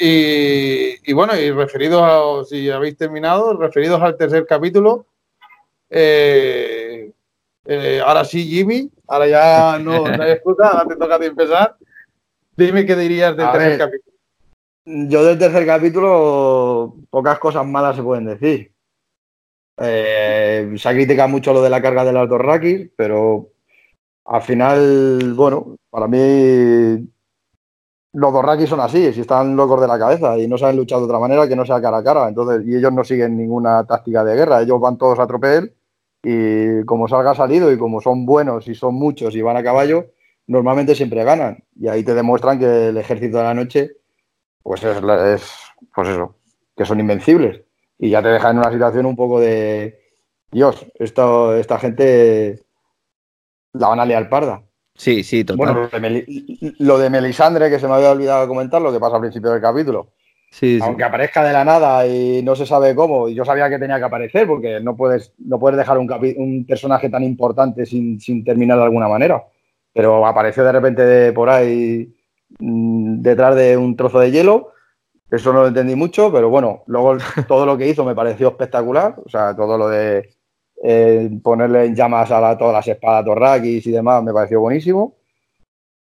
Y, bueno, y referidos a, si habéis terminado, referidos al tercer capítulo, eh, eh, ahora sí, Jimmy, ahora ya no, hay excusa, ahora te toca empezar. Dime qué dirías del tercer capítulo. Yo del tercer capítulo, pocas cosas malas se pueden decir. Eh, se ha criticado mucho lo de la carga de las dos Rakis, pero al final, bueno, para mí los dos Rakis son así, si están locos de la cabeza y no saben luchar de otra manera que no sea cara a cara. Entonces, y ellos no siguen ninguna táctica de guerra, ellos van todos a tropel y como salga salido y como son buenos y son muchos y van a caballo, normalmente siempre ganan. Y ahí te demuestran que el ejército de la noche, pues es, es pues eso, que son invencibles y ya te deja en una situación un poco de, Dios, esto, esta gente la van a liar parda. Sí, sí, total. Bueno, lo de, Melisandre, que se me había olvidado comentar, lo que pasa al principio del capítulo. Sí, Aunque aparezca de la nada y no se sabe cómo, y yo sabía que tenía que aparecer, porque no puedes, no puedes dejar un, un personaje tan importante sin, sin, terminar de alguna manera. Pero apareció de repente de por ahí mm, detrás de un trozo de hielo eso no lo entendí mucho, pero bueno, luego todo lo que hizo me pareció espectacular. O sea, todo lo de eh, ponerle en llamas a todas las espadas torraquis y demás me pareció buenísimo.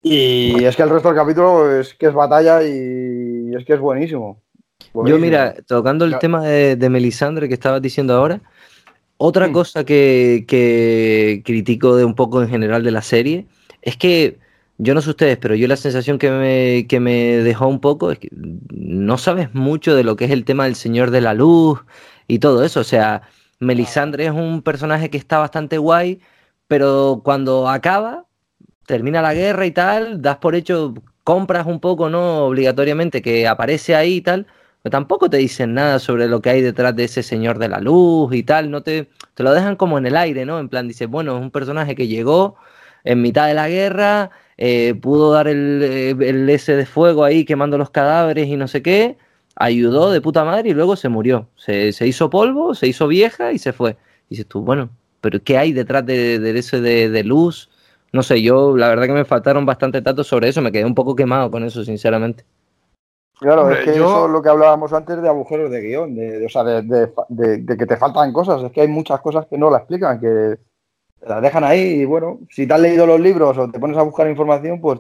Y es que el resto del capítulo es que es batalla y es que es buenísimo. Yo, mira, tocando el tema de, Melisandre que estabas diciendo ahora, otra mm. cosa que, que critico de un poco en general de la serie es que yo no sé ustedes, pero yo la sensación que me, que me dejó un poco es que no sabes mucho de lo que es el tema del Señor de la Luz y todo eso. O sea, Melisandre es un personaje que está bastante guay, pero cuando acaba, termina la guerra y tal, das por hecho, compras un poco, ¿no? Obligatoriamente que aparece ahí y tal, pero tampoco te dicen nada sobre lo que hay detrás de ese Señor de la Luz y tal, no te, te lo dejan como en el aire, ¿no? En plan, dices, bueno, es un personaje que llegó en mitad de la guerra, eh, pudo dar el, eh, el, S de fuego ahí quemando los cadáveres y no sé qué, ayudó de puta madre y luego se murió. Se, hizo polvo, se hizo vieja y se fue. Y dices tú, bueno, pero ¿qué hay detrás de, de ese de, luz? No sé, yo la verdad que me faltaron bastante datos sobre eso, me quedé un poco quemado con eso, sinceramente. Claro, es que eso es lo que hablábamos antes de agujeros de guion, de, o sea, de, que te faltan cosas, es que hay muchas cosas que no la explican, que las dejan ahí y bueno, si te has leído los libros o te pones a buscar información, pues,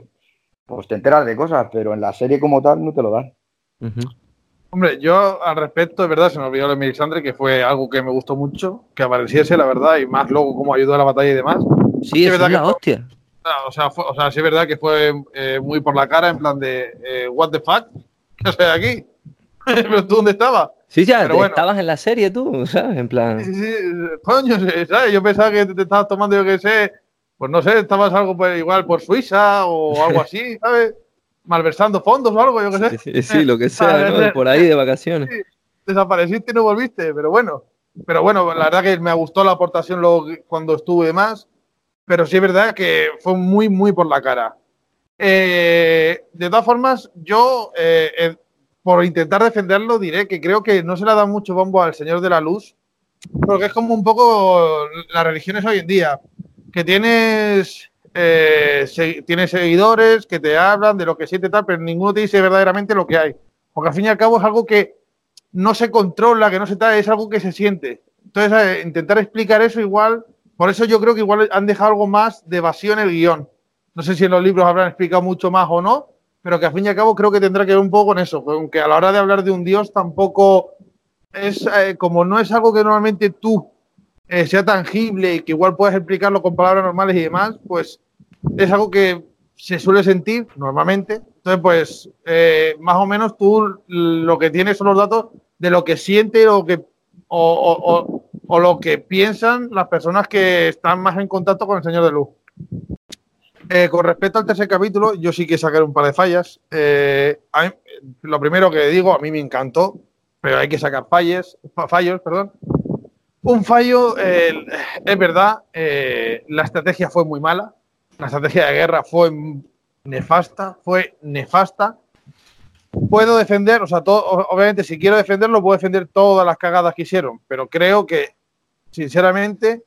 pues te enteras de cosas, pero en la serie como tal no te lo dan. Hombre, yo al respecto, de verdad, se me olvidó de Melisandre, que fue algo que me gustó mucho, que apareciese, la verdad, y más luego cómo ayudó a la batalla y demás. Sí, es, verdad la hostia. o, sea, o sea, sí es verdad que fue eh, muy por la cara, en plan de, eh, what the fuck, ¿qué haces aquí? ¿Pero tú dónde estabas? Sí, ya, estabas en la serie tú, ¿sabes? En plan. Sí, sí, coño, ¿sabes? Yo pensaba que te estabas tomando, yo qué sé, pues no sé, estabas algo pues, igual por Suiza o algo así, ¿sabes? Malversando fondos o algo, yo qué sé. Sí, lo que sea, ¿no? Por ahí de vacaciones. desapareciste y no volviste, pero bueno. Pero bueno, la verdad que me gustó la aportación luego cuando estuve más, pero sí es verdad que fue muy, muy por la cara. Eh, de todas formas, yo eh, por intentar defenderlo, diré que creo que no se le ha dado mucho bombo al Señor de la Luz, porque es como un poco las religiones hoy en día, que tienes, eh, tienes seguidores que te hablan de lo que siente tal, pero ninguno te dice verdaderamente lo que hay. Porque al fin y al cabo es algo que no se controla, que no se trae, es algo que se siente. Entonces, eh, intentar explicar eso igual, por eso yo creo que igual han dejado algo más de evasión en el guion. No sé si en los libros habrán explicado mucho más o no, pero que al fin y al cabo creo que tendrá que ver un poco con eso, aunque a la hora de hablar de un dios tampoco es eh, como no es algo que normalmente tú eh, sea tangible y que igual puedas explicarlo con palabras normales y demás, pues es algo que se suele sentir normalmente. Entonces, pues eh, más o menos tú lo que tienes son los datos de lo que siente o, que, o, lo que piensan las personas que están más en contacto con el Señor de Luz. Eh, con respecto al tercer capítulo, yo sí que sacar un par de fallas. Eh, lo primero que digo, a mí me encantó, pero hay que sacar fallos, fallos, perdón. Un fallo, es verdad, eh, la estrategia fue muy mala, la estrategia de guerra fue nefasta, fue nefasta. Puedo defender, o sea, obviamente si quiero defenderlo, puedo defender todas las cagadas que hicieron, pero creo que, sinceramente,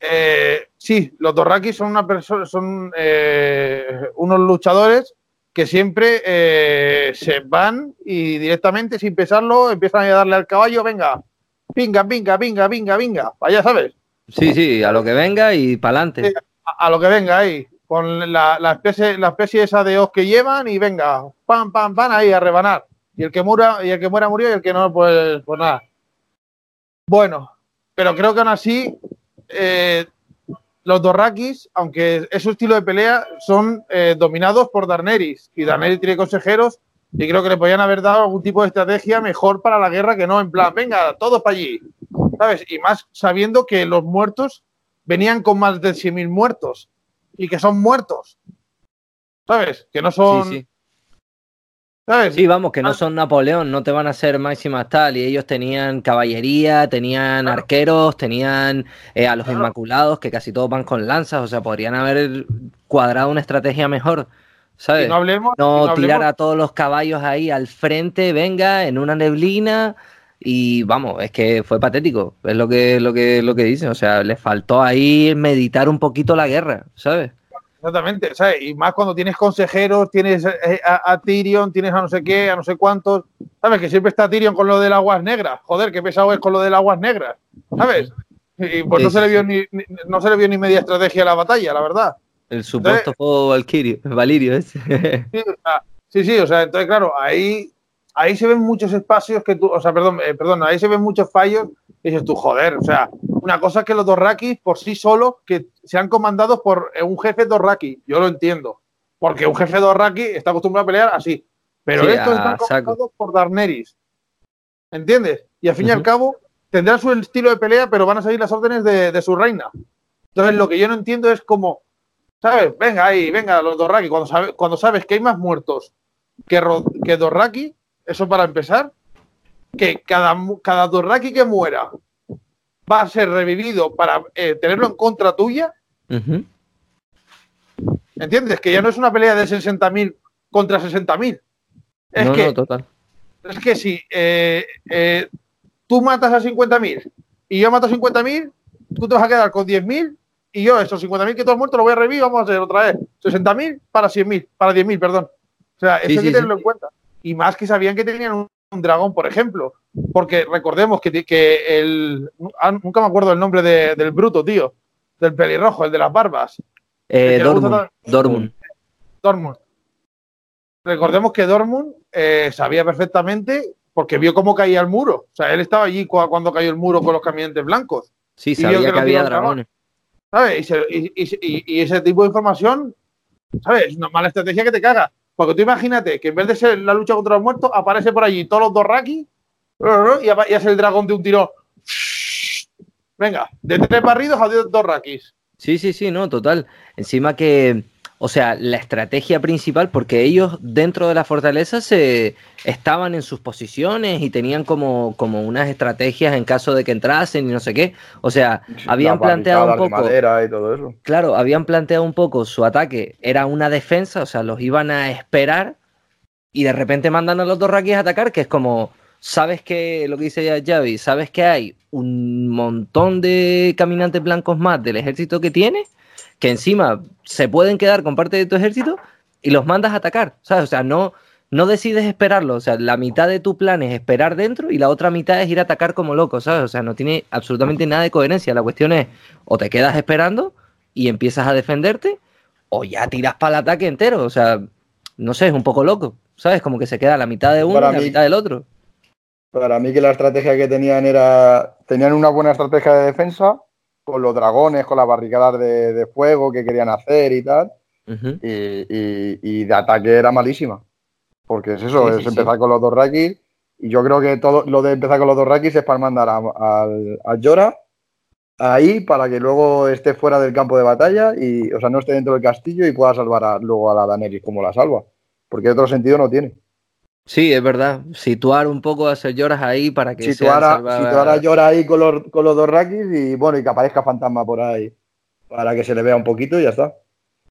eh, sí, los Dorrakis son una persona, son eh, unos luchadores que siempre eh, se van y directamente, sin pesarlo, empiezan a darle al caballo, venga, pinga, pinga, pinga, pinga, pinga, vaya, ¿sabes? Sí, sí, a lo que venga y para adelante. a, lo que venga ahí, con la, la, especie, la especie esa de os que llevan y venga, pam, pam, pam, ahí a rebanar. Y el que muera, y el que muera murió y el que no, pues, pues nada. Bueno, pero creo que aún así eh, los Dorrakis, aunque es su estilo de pelea, son eh, dominados por Darneris. Y Darneris tiene consejeros y creo que le podían haber dado algún tipo de estrategia mejor para la guerra que no, en plan, venga, todos para allí. ¿Sabes? Y más sabiendo que los muertos venían con más de 100.000 muertos y que son muertos. ¿Sabes? Que no son. Sí, vamos, que no ah. son Napoleón, no te van a ser máximas tal. Y ellos tenían caballería, tenían arqueros, tenían eh, a los Inmaculados, que casi todos van con lanzas, o sea, podrían haber cuadrado una estrategia mejor. ¿Sabes? no, hablemos, no, tirar a todos los caballos ahí al frente, venga, en una neblina. Y vamos, es que fue patético, es lo que, lo que, lo que dicen. O sea, les faltó ahí meditar un poquito la guerra, ¿sabes? Exactamente, ¿sabes? Y más cuando tienes consejeros, tienes eh, a, Tyrion, tienes a no sé qué, a no sé cuántos, ¿sabes? Que siempre está Tyrion con lo del aguas negras. Joder, qué pesado es con lo del aguas negras, ¿sabes? Y pues no se le vio ni, no se le vio ni media estrategia a la batalla, la verdad. El supuesto fuego Valkyrio, Valirio ese. sí, sí, o sea, entonces claro, ahí, ahí se ven muchos espacios que tú, o sea, perdón, eh, perdón, ahí se ven muchos fallos y dices tú, joder, o sea, una cosa es que los Dorrakis por sí solos que sean comandados por un jefe Dorraki, yo lo entiendo, porque un jefe Dorraki está acostumbrado a pelear así, pero estos están comandados por Darneris, ¿entiendes? Y al fin y al cabo tendrán su estilo de pelea, pero van a seguir las órdenes de, su reina. Entonces lo que yo no entiendo es como, ¿sabes? Venga ahí, venga los Dorraki, cuando, cuando sabes que hay más muertos que, que Dorraki, eso para empezar, que cada, cada Dorraki que muera va a ser revivido para eh, tenerlo en contra tuya. ¿Entiendes? Que ya no es una pelea de 60.000 contra 60.000. Es no, que, no, total. Es que si eh, eh, tú matas a 50.000 y yo mato a 50.000, tú te vas a quedar con 10.000 y yo esos 50.000 que tú has muerto lo voy a revivir, vamos a hacer otra vez 60.000 para 100.000, para 10.000, perdón. O sea, eso hay que tenerlo en cuenta. Y más que sabían que tenían un un dragón, por ejemplo. Porque recordemos que, que el. Ah, nunca me acuerdo el nombre del bruto, tío. Del pelirrojo, el de las barbas. Eh, Dormund. Dormund. Recordemos que Dormund eh, sabía perfectamente porque vio cómo caía el muro. O sea, él estaba allí cuando cayó el muro con los caminantes blancos. Sí, sabía que, había dragones. ¿Sabes? Y, ese tipo de información, ¿sabes? Es una mala estrategia que te caga. Porque tú imagínate que en vez de ser la lucha contra los muertos, aparece por allí todos los Dorraki y hace el dragón de un tiro. Venga, de tres barridos a dos rakis. Sí, sí, sí, no, total. Encima que o sea, la estrategia principal, porque ellos dentro de la fortaleza se estaban en sus posiciones y tenían como, como unas estrategias en caso de que entrasen y no sé qué. O sea, habían planteado un poco. y todo eso. Claro, habían planteado un poco su ataque. Era una defensa, o sea, los iban a esperar y de repente mandan a los dos raquis a atacar, que es como. Sabes que, lo que dice Javi, sabes que hay un montón de caminantes blancos más del ejército que tiene que encima se pueden quedar con parte de tu ejército y los mandas a atacar, ¿sabes? O sea, no, no decides esperarlo, o sea, la mitad de tu plan es esperar dentro y la otra mitad es ir a atacar como loco, ¿sabes? O sea, no tiene absolutamente nada de coherencia. La cuestión es, o te quedas esperando y empiezas a defenderte, o ya tiras para el ataque entero, o sea, no sé, es un poco loco, ¿sabes? Como que se queda la mitad de uno y la mitad del otro. Para mí que la estrategia que tenían era, tenían una buena estrategia de defensa, con los dragones, con las barricadas de, fuego que querían hacer y tal. y, de ataque era malísima. Porque es eso, es empezar con los dos rakis. Y yo creo que todo lo de empezar con los dos rakis es para mandar al a, Llora ahí para que luego esté fuera del campo de batalla y, o sea, no esté dentro del castillo y pueda salvar luego a la Daenerys como la salva. Porque otro sentido no tiene. Sí, es verdad. Situar un poco a ser lloras ahí para que situar a, situar a Llora ahí con los, con los dos rakis y bueno, y que aparezca fantasma por ahí para que se le vea un poquito y ya está.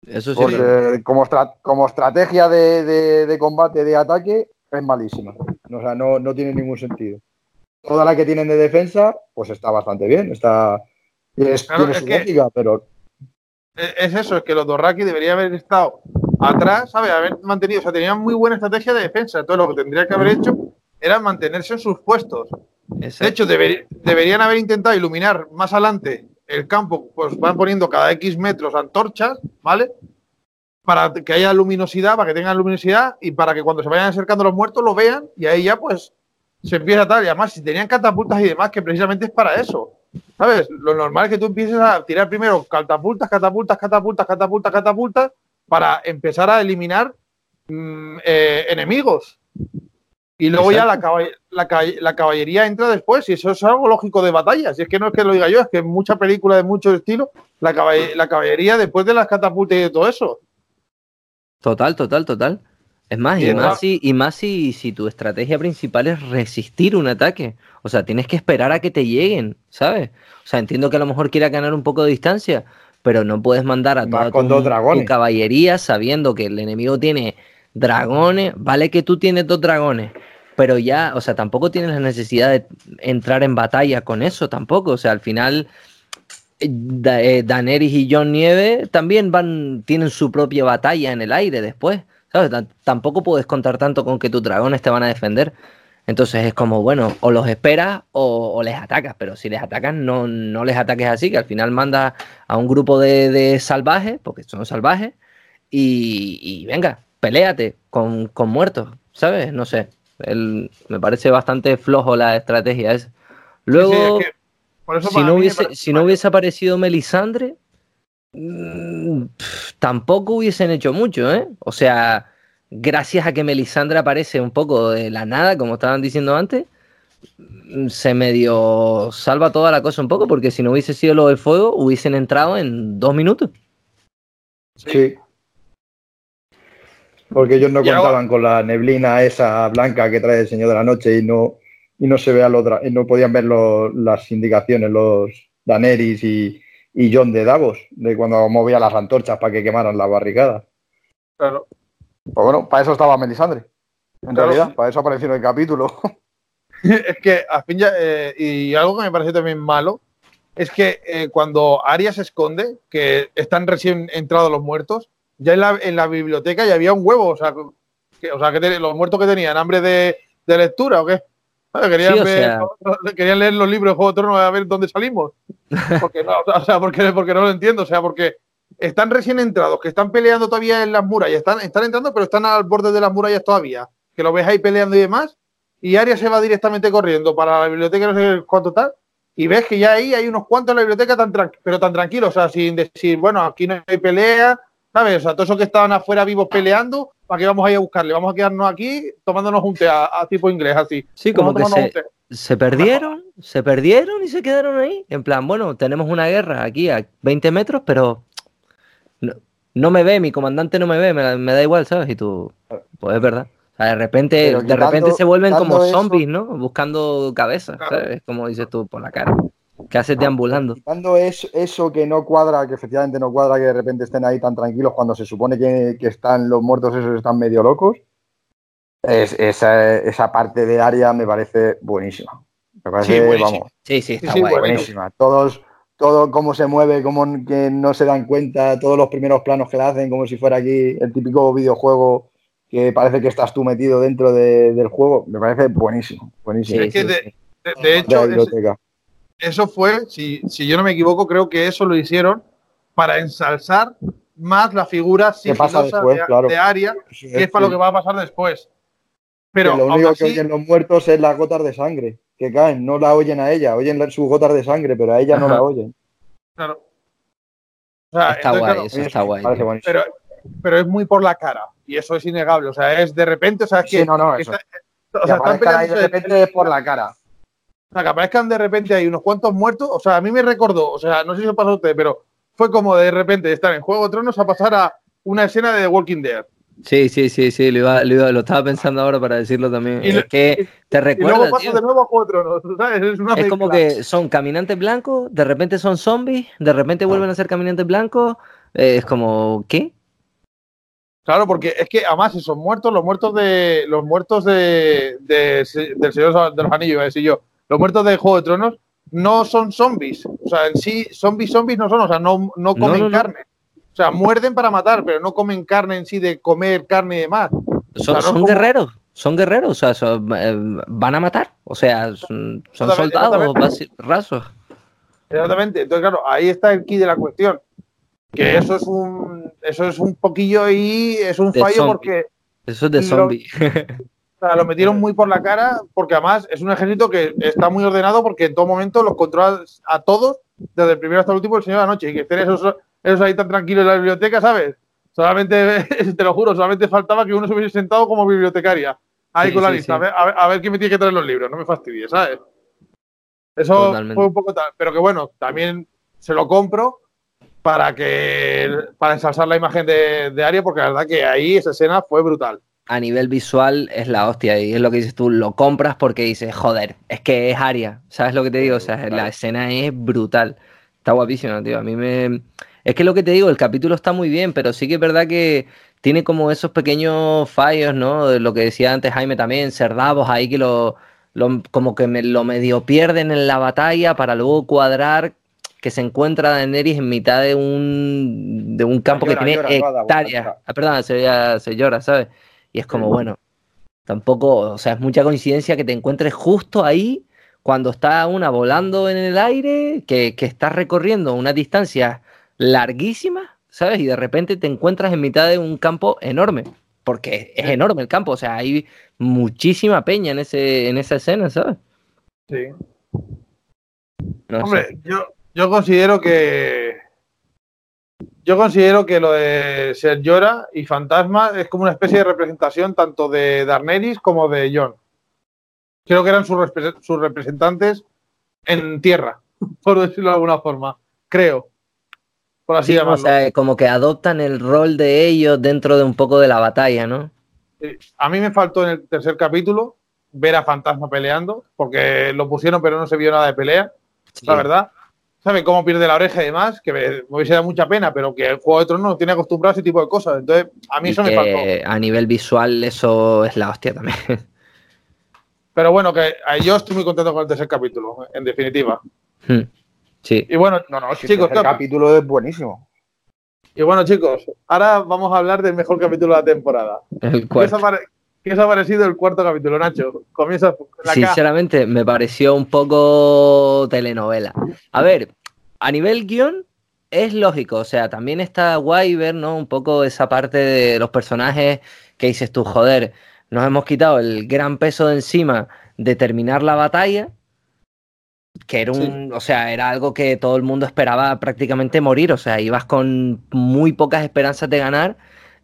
Eso sí. Porque como, como estrategia de, combate, de ataque, es malísima. O sea, no, no tiene ningún sentido. Toda la que tienen de defensa, pues está bastante bien. Está, es, tiene su lógica, pero. Es eso, es que los dos rakis deberían haber estado atrás, ¿sabes? Haber mantenido, o sea, tenían muy buena estrategia de defensa. Entonces, lo que tendría que haber hecho era mantenerse en sus puestos. De hecho, deberían haber intentado iluminar más adelante el campo, pues van poniendo cada X metros antorchas, ¿vale? Para que haya luminosidad, para que tengan luminosidad y para que cuando se vayan acercando los muertos lo vean y ahí ya pues se empieza tal. Y además, si tenían catapultas y demás, que precisamente es para eso. ¿Sabes? Lo normal es que tú empieces a tirar primero catapultas, catapultas, catapultas, catapultas, catapultas, para empezar a eliminar mm, eh, enemigos. Y luego ya la, la, caballería entra después, y eso es algo lógico de batalla. Si es que no es que lo diga yo, es que en muchas películas de mucho estilo, la, la caballería después de las catapultas y de todo eso. Total, total, total. Es más, y, más, si, y más si, si, tu estrategia principal es resistir un ataque. O sea, tienes que esperar a que te lleguen, ¿sabes? O sea, entiendo que a lo mejor quiera ganar un poco de distancia, pero no puedes mandar a toda tu, caballería sabiendo que el enemigo tiene dragones. Vale que tú tienes dos dragones, pero ya, o sea, tampoco tienes la necesidad de entrar en batalla con eso tampoco. O sea, al final, eh, eh, Daenerys y John Nieve también van, tienen su propia batalla en el aire después. ¿Sabes? tampoco puedes contar tanto con que tus dragones te van a defender. Entonces es como, bueno, o los esperas o, les atacas, pero si les atacas, no, no les ataques así, que al final manda a un grupo de, salvajes, porque son salvajes, y, venga, peléate con, con muertos, ¿sabes? No sé me parece bastante flojo la estrategia esa. Luego, si, no hubiese, si no hubiese aparecido Melisandre, mm, tampoco hubiesen hecho mucho, ¿eh? O sea, gracias a que Melisandre aparece un poco de la nada, como estaban diciendo antes, mm, se medio salva toda la cosa un poco, porque si no hubiese sido lo del fuego, hubiesen entrado en dos minutos. Sí. Porque ellos no contaban con la neblina esa blanca que trae el Señor de la Noche y no, y no se vea y no podían ver las indicaciones, los Daenerys y, y, John de Davos, de cuando movía las antorchas para que quemaran la barricada. Claro. Pues bueno, para eso estaba Melisandre. En realidad, para eso apareció en el capítulo. es que, a fin ya, eh, y algo que me parece también malo, es que eh, cuando Arya se esconde, que están recién entrados los muertos, ya en la, en la biblioteca ya había un huevo, o sea, que, o sea, que los muertos que tenían hambre de, de lectura o qué. Querían, ver, querían, leer los libros de Juego de Tronos a ver dónde salimos. Porque no, o sea, porque, porque no lo entiendo. O sea, porque están recién entrados, que están peleando todavía en las murallas. Están, están entrando, pero están al borde de las murallas todavía. Que lo ves ahí peleando y demás. Y Aria se va directamente corriendo para la biblioteca, no sé cuánto tal. Y ves que ya ahí hay unos cuantos en la biblioteca, tan pero tan tranquilos. O sea, sin decir, bueno, aquí no hay pelea, ¿Sabes? O sea, todos esos que estaban afuera vivos peleando, ¿para qué vamos a ir a buscarle? Vamos a quedarnos aquí tomándonos un té a, tipo inglés, así. Sí, como que se, perdieron, se perdieron y se quedaron ahí. En plan, bueno, tenemos una guerra aquí a 20 metros, pero no, me ve, mi comandante no me ve, me, da igual, ¿sabes? Y tú, pues es verdad. O sea, de repente, de repente se vuelven como zombies, ¿no? Buscando cabezas, ¿sabes? Como dices tú, por la cara que hace deambulando. Cuando es eso que no cuadra, que efectivamente no cuadra, que de repente estén ahí tan tranquilos cuando se supone que, están los muertos esos están medio locos, es, esa, parte de área me parece buenísima. Me parece, sí, vamos. Sí, sí, está buenísima. Todos, todo cómo se mueve, cómo que no se dan cuenta, todos los primeros planos que le hacen, como si fuera aquí el típico videojuego que parece que estás tú metido dentro del juego, me parece buenísimo. buenísimo. es que de, hecho, eso fue, si, si yo no me equivoco, creo que eso lo hicieron para ensalzar más la figura sigilosa de, de, Aria, que es para lo que va a pasar después. Pero lo único que oyen los muertos es las gotas de sangre que caen, no la oyen a ella, oyen sus gotas de sangre, pero a ella no la oyen. Claro. está guay, eso está guay. Pero, pero, es muy por la cara, y eso es innegable. O sea, es de repente, o sea, es que. Sí, no, no, eso. o sea, están peleando de repente es por la cara. O sea, que aparezcan de repente hay unos cuantos muertos. O sea, a mí me recordó, o sea, no sé si os pasó a usted, pero fue como de repente de estar en Juego de Tronos a pasar a una escena de The Walking Dead. Sí, sí, sí, sí, lo, lo, estaba pensando ahora para decirlo también. es que te recuerda. Y luego pasa de nuevo a de Tronos, ¿sabes? Es, como que son caminantes blancos, de repente son zombies, de repente vuelven a ser caminantes blancos. es como, ¿qué? Claro, porque es que además esos muertos, los muertos de los muertos de, del Señor de los Anillos, decir yo, los muertos de Juego de Tronos no son zombies. O sea, en sí, zombies, zombies no son, o sea, no, no comen carne. O sea, muerden para matar, pero no comen carne en sí de comer carne y demás. Son, guerreros, son guerreros, o sea, eh, van a matar, o sea, son, soldados rasos. Exactamente, entonces claro, ahí está el key de la cuestión. Que eso es un eso es un poquillo y es un fallo porque eso es de zombie. O sea, lo metieron muy por la cara porque además es un ejército que está muy ordenado porque en todo momento los controla a todos, desde el primero hasta el último, el señor de la noche. Y que estén esos, esos ahí tan tranquilos en la biblioteca, ¿sabes? Solamente, te lo juro, solamente faltaba que uno se hubiese sentado como bibliotecaria ahí con la lista, A, ver, quién me tiene que traer los libros, no me fastidies, ¿sabes? Eso fue un poco tal, pero que bueno, también se lo compro para que para ensalzar la imagen de, de Aria, porque la verdad que ahí esa escena fue brutal a nivel visual es la hostia. Y es lo que dices tú, lo compras porque dices, joder, es que es Aria. ¿Sabes lo que te digo? O sea, la escena es brutal. Está guapísima, tío. A mí me. Es que lo que te digo, el capítulo está muy bien, pero sí que es verdad que tiene como esos pequeños fallos, ¿no? De lo que decía antes Jaime también, cerdavos ahí que lo, como que me, lo medio pierden en la batalla para luego cuadrar que se encuentra Daenerys en mitad de un, de un campo que tiene hectáreas. Ah, perdón, se, se llora, ¿sabes? Y es como, bueno, tampoco, o sea, es mucha coincidencia que te encuentres justo ahí cuando está una volando en el aire, que, que está recorriendo una distancia larguísima, ¿sabes? Y de repente te encuentras en mitad de un campo enorme, porque es enorme el campo, o sea, hay muchísima peña en, ese, en esa escena, ¿sabes? Sí. Hombre, yo, yo considero que yo considero que lo de Ser Llora y Fantasma es como una especie de representación tanto de Darnelis como de John. Creo que eran sus, representantes en tierra, por decirlo de alguna forma. Creo. Por así llamarlo. O sea, como que adoptan el rol de ellos dentro de un poco de la batalla, ¿no? A mí me faltó en el tercer capítulo ver a Fantasma peleando, porque lo pusieron pero no se vio nada de pelea, la verdad sabe cómo pierde la oreja y demás, que me, hubiese dado mucha pena, pero que el Juego de Tronos no tiene acostumbrado a ese tipo de cosas. Entonces, a mí eso me faltó. A nivel visual, eso es la hostia también. Pero bueno, que yo estoy muy contento con el tercer capítulo, en definitiva. Hmm. Sí. Y bueno, no, no, chicos, el capítulo es buenísimo. Y bueno, chicos, ahora vamos a hablar del mejor capítulo de la temporada. El ¿Qué os ha parecido el cuarto capítulo, Nacho? Comienza la Sinceramente, me pareció un poco telenovela. A ver, a nivel guion, es lógico. O sea, también está guay ver, ¿no? Un poco esa parte de los personajes que dices tú, joder, nos hemos quitado el gran peso de encima de terminar la batalla. Que era un, o sea, era algo que todo el mundo esperaba prácticamente morir. O sea, ibas con muy pocas esperanzas de ganar.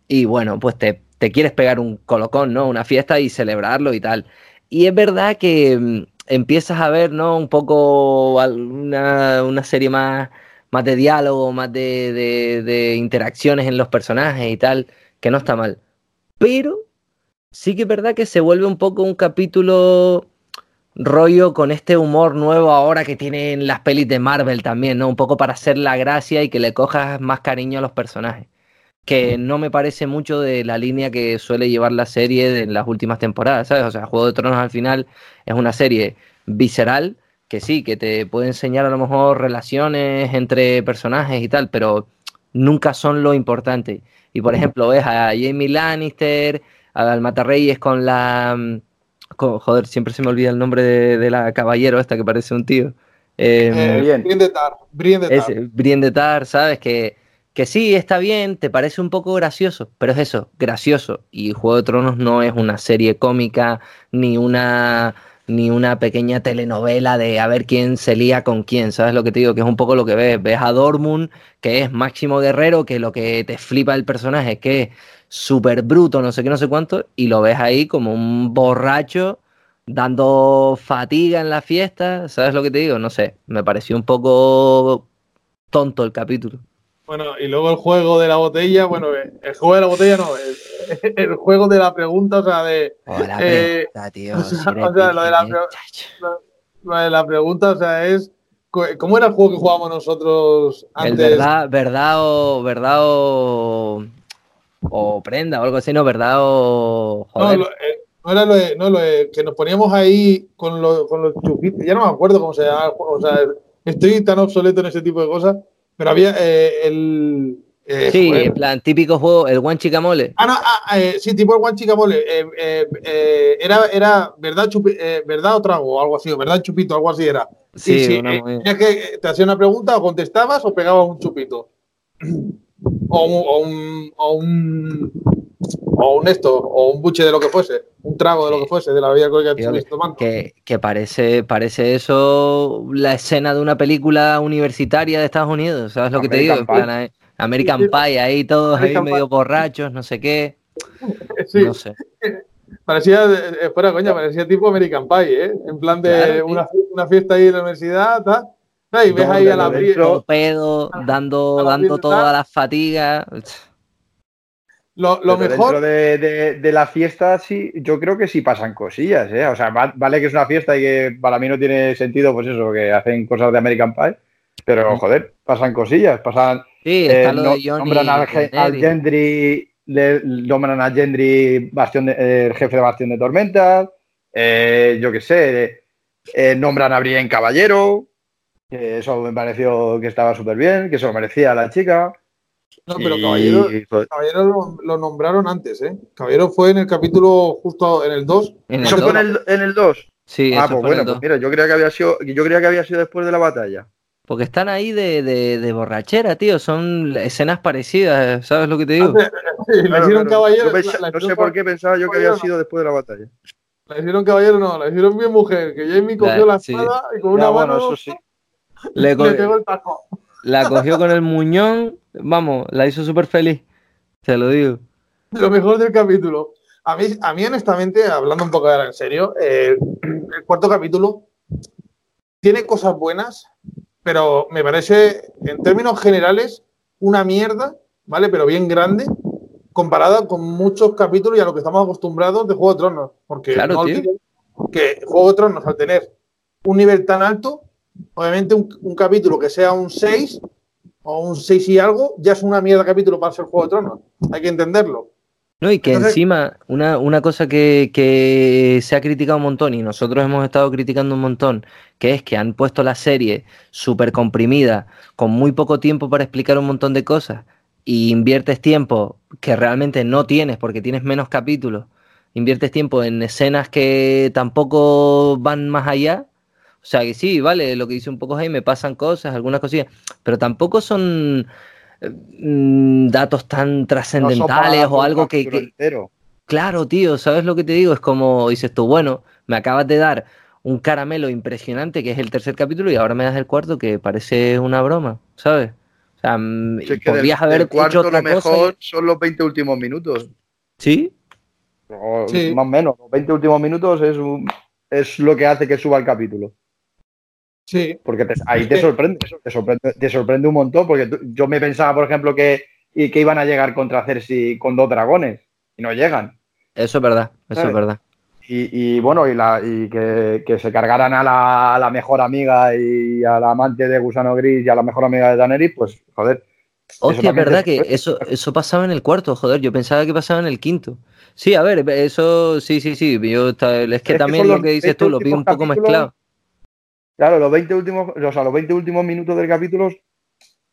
Y bueno, pues te te quieres pegar un colocón, ¿no? Una fiesta y celebrarlo y tal. Y es verdad que mm, empiezas a ver, ¿no? Un poco una, una serie más, más de diálogo, más de, de, interacciones en los personajes y tal, que no está mal. Pero sí que es verdad que se vuelve un poco un capítulo rollo con este humor nuevo ahora que tienen las pelis de Marvel también, ¿no? Un poco para hacer la gracia y que le cojas más cariño a los personajes que no me parece mucho de la línea que suele llevar la serie en las últimas temporadas, ¿sabes? O sea, Juego de Tronos al final es una serie visceral, que sí, que te puede enseñar a lo mejor relaciones entre personajes y tal, pero nunca son lo importante. Y por ejemplo, ves a Jamie Lannister, al Matarreyes con la... Joder, siempre se me olvida el nombre de, la caballero esta que parece un tío. Eh, eh, Brienne de Tar. ¿sabes? Que que sí, está bien, te parece un poco gracioso, pero es eso, gracioso. Y Juego de Tronos no es una serie cómica ni una ni una pequeña telenovela de a ver quién se lía con quién, ¿sabes lo que te digo? Que es un poco lo que ves. Ves a Dortmund, que es máximo guerrero, que lo que te flipa el personaje es que es súper bruto, no sé qué, no sé cuánto, y lo ves ahí como un borracho dando fatiga en la fiesta, ¿sabes lo que te digo? No sé, me pareció un poco tonto el capítulo. Bueno, y luego el juego de la botella, bueno, eh, el juego de la botella no, el, juego de la pregunta, o sea, de... Oh, la eh, pregunta, tío. O sea, lo, de la, lo, de la pregunta, o sea, es... ¿Cómo era el juego que jugábamos nosotros antes? El verdad, verdad o... Verdad o... O prenda o algo así, ¿no? ¿Verdad o...? Joder. No, eh, no era lo de, no, lo de, que nos poníamos ahí con, lo, con los chupitos, ya no me acuerdo cómo se llama el juego, o sea, estoy tan obsoleto en ese tipo de cosas pero había eh, el, Eh, sí, en plan, típico juego, el One Chicamole. Ah, no, ah, eh, sí, tipo el One Chicamole. Era, era verdad, chupi- verdad o trago, o algo así, o verdad chupito, algo así era. Sí, tenías que te hacía una pregunta, o contestabas o pegabas un chupito. O o un, o un, o un esto, o un buche de lo que fuese, un trago de lo que fuese, de la bebida alcohólica que tomando. Que, que parece, parece eso la escena de una película universitaria de Estados Unidos, ¿sabes lo que te digo? American plan, sí. Pie, ahí todos ahí Pie. medio borrachos, no sé qué, Sí, no sé. parecía, eh, fuera coña, parecía tipo American Pie, ¿eh? En plan de Claro, una, una fiesta ahí en la universidad, tal. Y ves ahí a la pedo, dando, a la dando las fatigas. Lo, lo Pero mejor. Dentro de, de- de la fiesta, sí, yo creo que sí pasan cosillas, ¿eh? O sea, va- vale que es una fiesta y que para mí no tiene sentido, pues eso, que hacen cosas de American Pie, pero joder, pasan cosillas, pasan. Sí, eh, está lo no- de Johnny. nombran al, al. Gendry, le nombran a Gendry bastión de- eh, el jefe de Bastión de Tormentas, eh, yo qué sé, eh, nombran a Brienne Caballero, eso me pareció que estaba súper bien, que se lo merecía la chica. No, pero y- Caballero, Caballero lo, lo nombraron antes, ¿eh? Caballero fue en el capítulo justo en el 2. En el ¿Eso fue dos. en el, en el 2? Sí, Ah, eso pues fue en el bueno, pues mira, yo creía que había sido, yo creía que había sido después de la batalla. Porque están ahí de, de, de borrachera, tío. Son escenas parecidas, ¿sabes lo que te digo? le Claro, hicieron claro. caballero. Pensé- no sé hicieron por qué pensaba yo que había sido después de la batalla. La hicieron caballero, no, la hicieron bien mujer. Que Jamie cogió La- la sí. espada y con Ya, una bueno, mano eso sí. Le le pegó el tajo. La cogió con el muñón, vamos, la hizo súper feliz. Te lo digo. Lo mejor del capítulo. A mí, a mí honestamente, hablando un poco ahora en serio, eh, el cuarto capítulo tiene cosas buenas, pero me parece, en términos generales, una mierda, ¿vale? Pero bien grande, comparada con muchos capítulos y a lo que estamos acostumbrados de Juego de Tronos. Porque Claro, no que Juego de Tronos, al tener un nivel tan alto, obviamente un, un capítulo que sea un 6 o un 6 y algo, ya es una mierda capítulo para ser Juego de Tronos. Hay que entenderlo. No, y que Entonces- encima, una, una cosa que, que se ha criticado un montón y nosotros hemos estado criticando un montón, que es que han puesto la serie súper comprimida, con muy poco tiempo para explicar un montón de cosas, y inviertes tiempo que realmente no tienes porque tienes menos capítulos, inviertes tiempo en escenas que tampoco van más allá. O sea que sí, vale, lo que dice un poco Jaime, pasan cosas, algunas cosillas, pero tampoco son eh, mm, datos tan trascendentales o algo que. Claro, tío, ¿sabes lo que te digo? Es como dices tú, bueno, me acabas de dar un caramelo impresionante que es el tercer capítulo y ahora me das el cuarto que parece una broma, ¿sabes? O sea, mm, del- podrías haber del cuarto hecho otra lo cosa. mejor son los 20 últimos minutos. ¿Sí? O Sí. Más o menos. Los 20 últimos minutos es, un- es lo que hace que suba el capítulo. Sí, Porque te- ahí te sorprende, te sorprende, te sorprende un montón, porque tú- yo me pensaba, por ejemplo, que, y que iban a llegar contra Cersei con dos dragones, y no llegan. Eso es verdad, eso ¿Sabes? es verdad. Y, y bueno, y, la, y que, que se cargaran a la, a la mejor amiga y a la amante de Gusano Gris y a la mejor amiga de Daenerys, pues joder. Hostia, es verdad que eso, eso pasaba en el cuarto, joder, yo pensaba que pasaba en el quinto. Sí, a ver, eso sí, sí, sí, yo es que también lo que dices 20 tú, lo vi un poco mezclado. Claro, los 20 últimos, o sea, los 20 últimos minutos del capítulo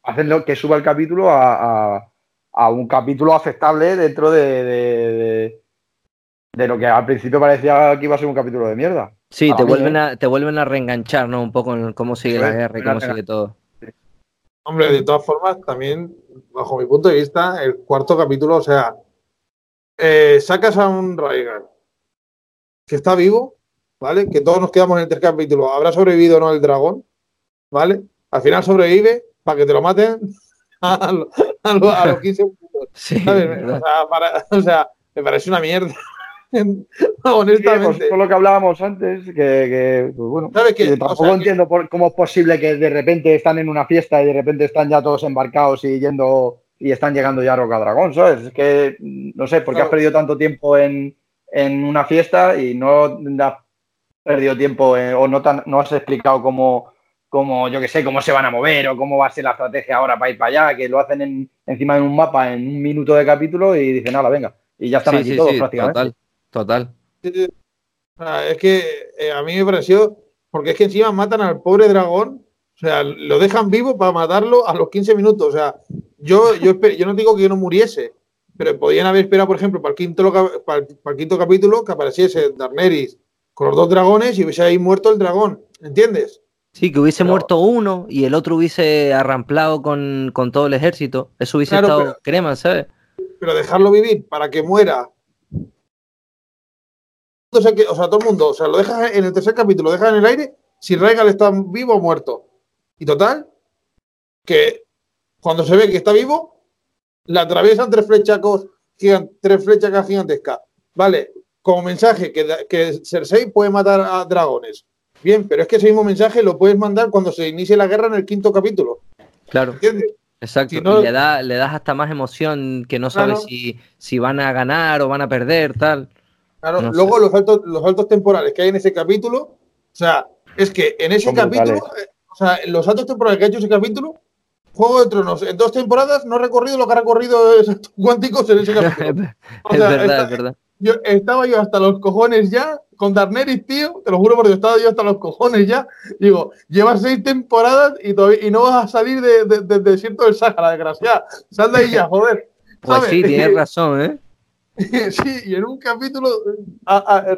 hacen lo que suba el capítulo a, a- a un capítulo aceptable dentro de, de- de- de lo que al principio parecía que iba a ser un capítulo de mierda. Sí, A te mí, vuelven ¿eh? a, te vuelven a reenganchar, ¿no? Un poco en cómo sigue la guerra y cómo sigue todo. hombre, de todas formas, también, bajo mi punto de vista, el cuarto capítulo, o sea, eh, sacas a un Rhaegar que está vivo, ¿vale? Que todos nos quedamos en el tercer capítulo. ¿Habrá sobrevivido o no el dragón? ¿Vale? Al final sobrevive para que te lo maten a, lo- a lo- a los 15 minutos. Sí. O sea, para- o sea, me parece una mierda. Sí, pues, Honestamente. con lo que hablábamos antes, que, que, pues, bueno, ¿Sabes O tampoco que- entiendo por- cómo es posible que de repente están en una fiesta y de repente están ya todos embarcados y yendo y están llegando ya a Roca Dragón, ¿sabes? Es que no sé por qué Claro. has perdido tanto tiempo en, en una fiesta y no has perdido tiempo en- o no, tan- no has explicado cómo, cómo, yo qué sé, cómo se van a mover o cómo va a ser la estrategia ahora para ir para allá, que lo hacen en- encima de un mapa en un minuto de capítulo y dicen, nada, venga, y ya están Sí, aquí sí, todos sí, prácticamente. total, total. Ah, es que eh, a mí me pareció, porque es que encima matan al pobre dragón, o sea, lo dejan vivo para matarlo a los 15 minutos. O sea, yo, yo, yo no digo que yo no muriese, pero podían haber esperado, por ejemplo, para el quinto, para el, quinto capítulo que apareciese Darneris con los dos dragones y hubiese ahí muerto el dragón, ¿entiendes? Sí, que hubiese muerto uno y el otro hubiese arramplado con, todo el ejército. Eso hubiese estado crema, ¿sabes? Pero dejarlo vivir para que muera. O sea, que, o sea, todo el mundo, o sea, lo dejas en el tercer capítulo, lo dejas en el aire si Rhaegal está vivo o muerto. Y total, que cuando se ve que está vivo, la atraviesan tres flechas, tres flechas gigantescas. Vale, como mensaje que, que Cersei puede matar a dragones. Bien, pero es que ese mismo mensaje lo puedes mandar cuando se inicie la guerra en el quinto capítulo. Claro. ¿Entiendes? Exacto. y le, da, le das hasta más emoción que no sabes si, si van a ganar o van a perder, tal. Claro, luego los altos, los altos temporales que hay en ese capítulo, o sea, es que en ese capítulo, eh, o sea, los altos temporales que ha hecho ese capítulo, Juego de Tronos, en dos temporadas no ha recorrido lo que ha recorrido cuánticos en ese capítulo. es verdad, es verdad. Yo, estaba yo hasta los cojones ya con Darneris, tío, te lo juro porque estaba yo hasta los cojones ya. Digo, llevas seis temporadas y, todavía, y no vas a salir del de, desierto del Sahara, desgraciada. Sal de ahí ya, joder. Pues sí, tienes razón, ¿eh? sí, y en un capítulo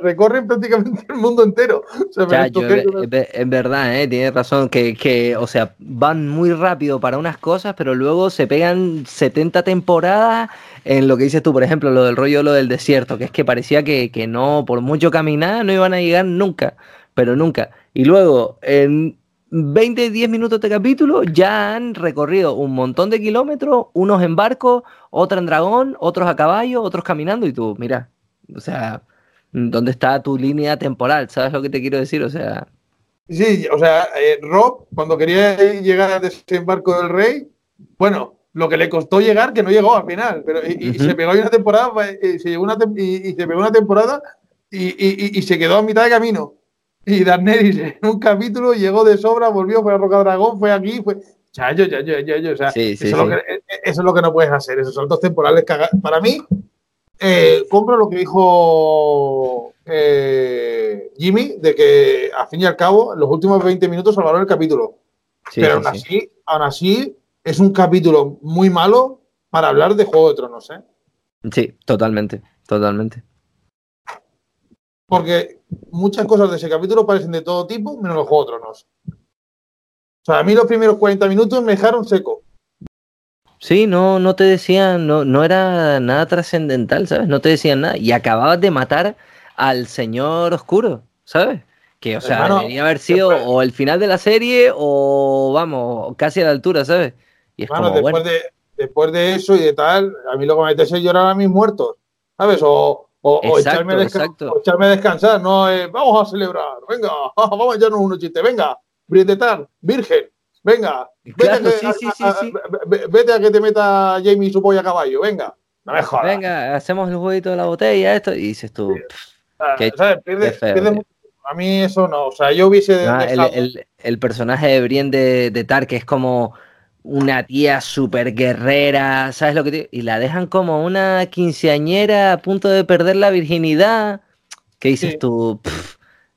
recorren prácticamente el mundo entero. es, verdad, ¿eh? tienes razón, que, o sea, van muy rápido para unas cosas, pero luego se pegan 70 temporadas en lo que dices tú, por ejemplo, lo del rollo, lo del desierto, que es que parecía que, que no, por mucho caminar, no iban a llegar nunca, pero nunca. Y luego, en 20, 10 minutos de capítulo, ya han recorrido un montón de kilómetros, unos en barco, otros en dragón, otros a caballo, otros caminando, y tú, mira, o sea, ¿dónde está tu línea temporal? ¿Sabes lo que te quiero decir? O sea. Sí, o sea, eh, Rob, cuando quería llegar a desembarco del rey, bueno, lo que le costó llegar, que no llegó al final, pero y, se pegó una temporada, y se, una y, se pegó una temporada y, se quedó a mitad de camino. Y Daenerys en un capítulo llegó de sobra, volvió, fue a Roca Dragón, fue aquí, fue. Chayo, ya, ya, o sea, eso, Es lo que, e, e, eso, es lo que, no puedes hacer, esos saltos temporales. Para mí, eh, compro lo que dijo eh, Jimmy, de que al fin y al cabo, los últimos 20 minutos salvaron el capítulo. Pero aún así, aún así, es un capítulo muy malo para hablar de Juego de Tronos, ¿eh? Sí, totalmente, totalmente. Porque muchas cosas de ese capítulo parecen de todo tipo, menos los Juego de Tronos. O sea, a mí los primeros 40 minutos me dejaron seco. Sí, no, no te decían, no, no era nada trascendental, ¿sabes? No te decían nada. Y acababas de matar al señor oscuro, ¿sabes? Que, o sea, debería haber sido o el final de la serie o, vamos, casi a la altura, ¿sabes? Y es como, después, de, después de eso y de tal, a mí lo que me metes es llorar a mis muertos, ¿sabes? O, o, echarme, a descansar, no vamos a celebrar, venga, vamos a echarnos unos chistes, venga, tal, virgen, venga, vete, a que, vete, a que te meta Jamie su polla a caballo, venga, no me jodas. Venga, hacemos el jueguito de la botella, esto, y dices tú, a mí eso no, o sea, yo hubiese... el, el, personaje de Brienne de, de Tar, que es como una tía súper guerrera, ¿sabes lo que te Y la dejan como una quinceañera a punto de perder la virginidad. ¿Qué dices tú?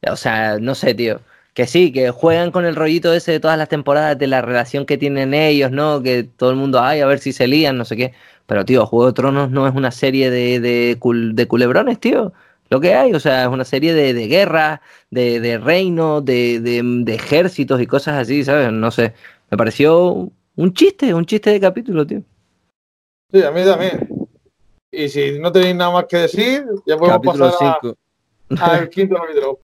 o sea, no sé, tío. Que sí, que juegan con el rollito ese de todas las temporadas, de la relación que tienen ellos, ¿no? Que todo el mundo, ay, a ver si se lían, no sé qué. Pero, tío, Juego de Tronos no es una serie de, de, de culebrones, tío. Lo que hay, o sea, es una serie de, de guerras, de, de reinos, de, de ejércitos y cosas así, ¿sabes? No sé. Me pareció un chiste, un chiste de capítulo, tío. Sí, a mí también. Y si no tenéis nada más que decir, ya podemos pasar al quinto capítulo.